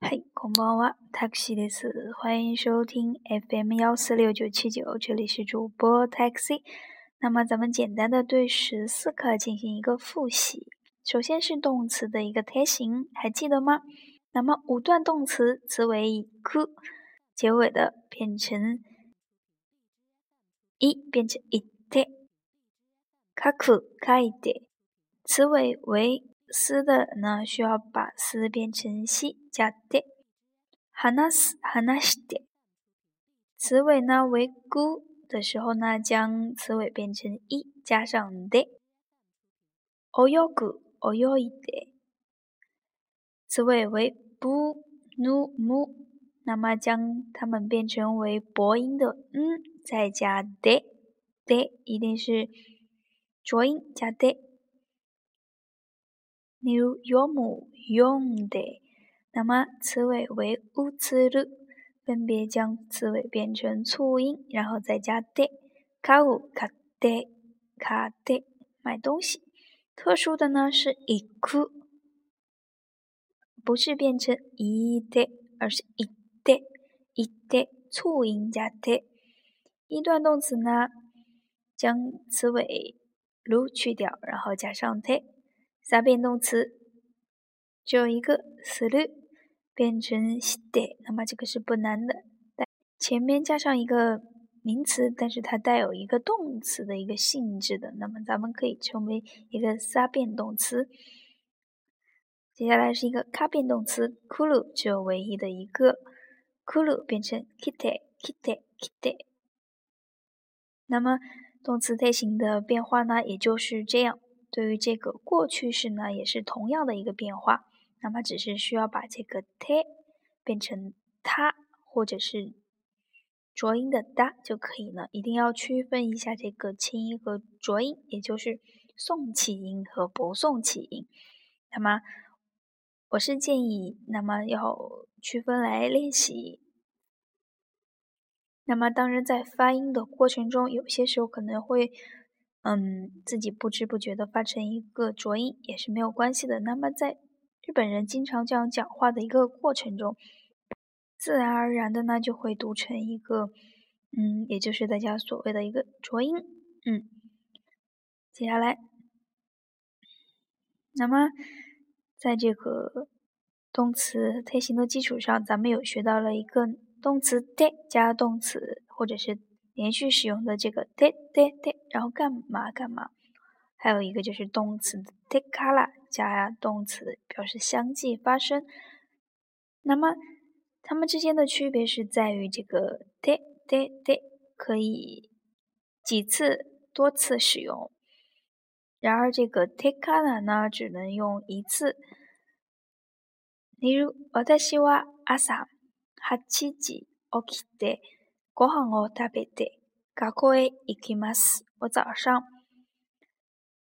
嘿，こんばんは、タクシーです。欢迎收听 FM 幺四六九七九，这里是主播 Taxi。那么咱们简单的对十四课进行一个复习。首先是动词的一个贴形，还记得吗？那么五段动词，词尾以 ku 结尾的变成一，变成一 te。かくかいて，词尾为 丝的呢，需要把丝变成西加で。話す話して，词尾呢为 gu 的时候呢，将词尾变成一加上で。泳ぐ泳いで，词尾为 bu nu mu，那么将它们变成为薄音的嗯，再加でで，一定是浊音加で。 例如読む、読んで，那么词尾为うつる，分别将词尾变成促音，然后再加で。買う、買って、買って，买东西。特殊的呢是行く，不是变成行で，而是行って、行って，促音加で。一段动词呢，将词尾如去掉，然后加上で。 三变动词只有一个する变成して，那么这个是不难的。前面加上一个名词，但是它带有一个动词的一个性质的，那么咱们可以称为一个三变动词。接下来是一个卡变动词，くる只有唯一的一个，くる变成きてきてきて。那么动词类型的变化呢，也就是这样。 对于这个过去式呢，也是同样的一个变化，那么只是需要把这个 te 变成它，或者是浊音的哒就可以了。一定要区分一下这个清音和浊音，也就是送气音和不送气音。那么我是建议，那么要区分来练习。那么当然在发音的过程中，有些时候可能会。嗯，自己不知不觉的发成一个浊音也是没有关系的。那么在日本人经常这样讲话的一个过程中，自然而然的呢就会读成一个嗯，也就是大家所谓的一个浊音。嗯，接下来，那么在这个动词推形的基础上，咱们有学到了一个动词 de 加动词或者是。连续使用的这个 de de de，然后干嘛干嘛，还有一个就是动词 de kala 加动词表示相继发生。那么它们之间的区别是在于这个 de de de 可以几次多次使用，然而这个 de kala 呢只能用一次。例如，私は朝八時起きて。 ご飯を食べて学校へ行きます。我早上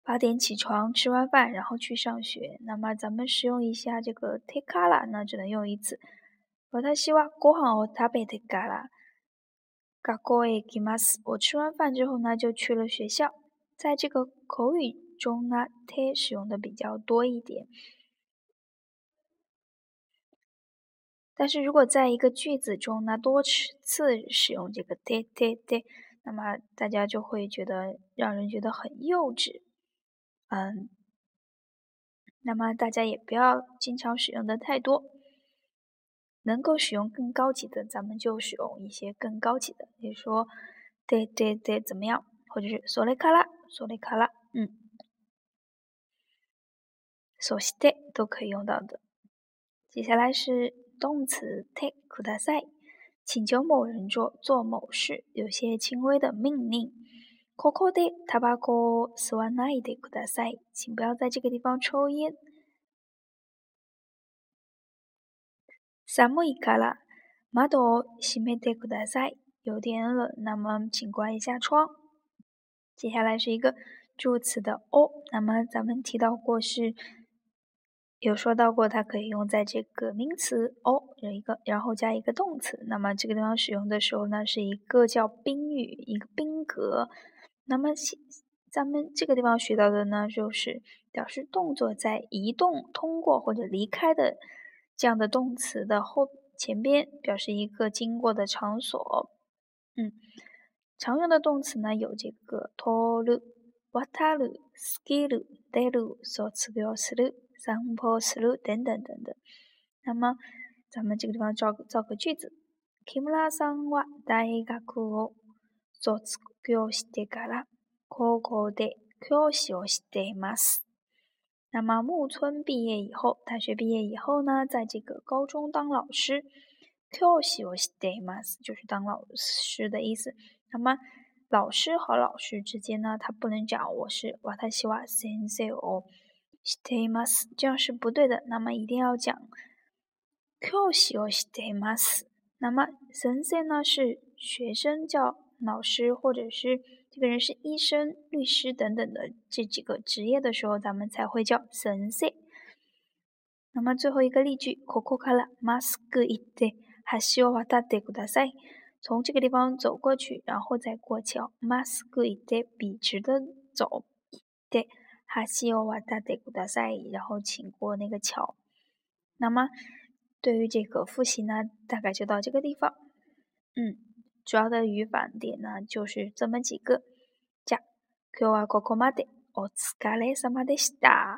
八点起床，吃完饭然后去上学。那么咱们使用一下这个 take から呢，只能用一次。私はご飯を食べてから学校へ行きます。我吃完饭之后呢，就去了学校。在这个口语中呢，te 使用的比较多一点。 但是如果在一个句子中呢多次使用这个 de de de，那么大家就会觉得让人觉得很幼稚，嗯，那么大家也不要经常使用的太多，能够使用更高级的，咱们就使用一些更高级的，比如说 de de de 怎么样，或者是それからそれから，嗯，そして都可以用到的。接下来是。 动词 take ください，请求某人做做某事，有些轻微的命令。ここでタバコを吸わないでください，请不要在这个地方抽烟。寒いから窓を閉めてください，有点冷，那么请关一下窗。接下来是一个助词的哦，那么咱们提到过是。 有说到过，它可以用在这个名词哦，有一个，然后加一个动词。那么这个地方使用的时候呢，是一个叫宾语，一个宾格。那么咱们这个地方学到的呢，就是表示动作在移动、通过或者离开的 这样的动词的后前边表示一个经过的场所。嗯，常用的动词呢有这个通る、渡る、過ぎる、出る、卒業する、 散歩する等等等等。那么咱们这个地方造造个句子。木村さんは大学を卒業してから高校で教師をしています。那么木村毕业以后，大学毕业以后呢，在这个高中当老师。教師をしています就是当老师的意思。那么老师和老师之间呢，他不能讲我是私は先生を しています，这样是不对的。那么一定要讲教師をしています。那么先生呢是学生叫老师，或者是。这个人是医生、律师等等的这几个职业的时候，咱们才会叫先生。那么最后一个例句，ここからまっすぐ行って橋を渡ってください。从这个地方走过去，然后再过桥。まっすぐ行って笔直的走。对， 橋を渡ってください。然后请过那个桥。那么对于这个复习呢，大概就到这个地方。嗯。主要的语法点呢，就是这么几个。じゃ、今日はここまで。お疲れ様でした。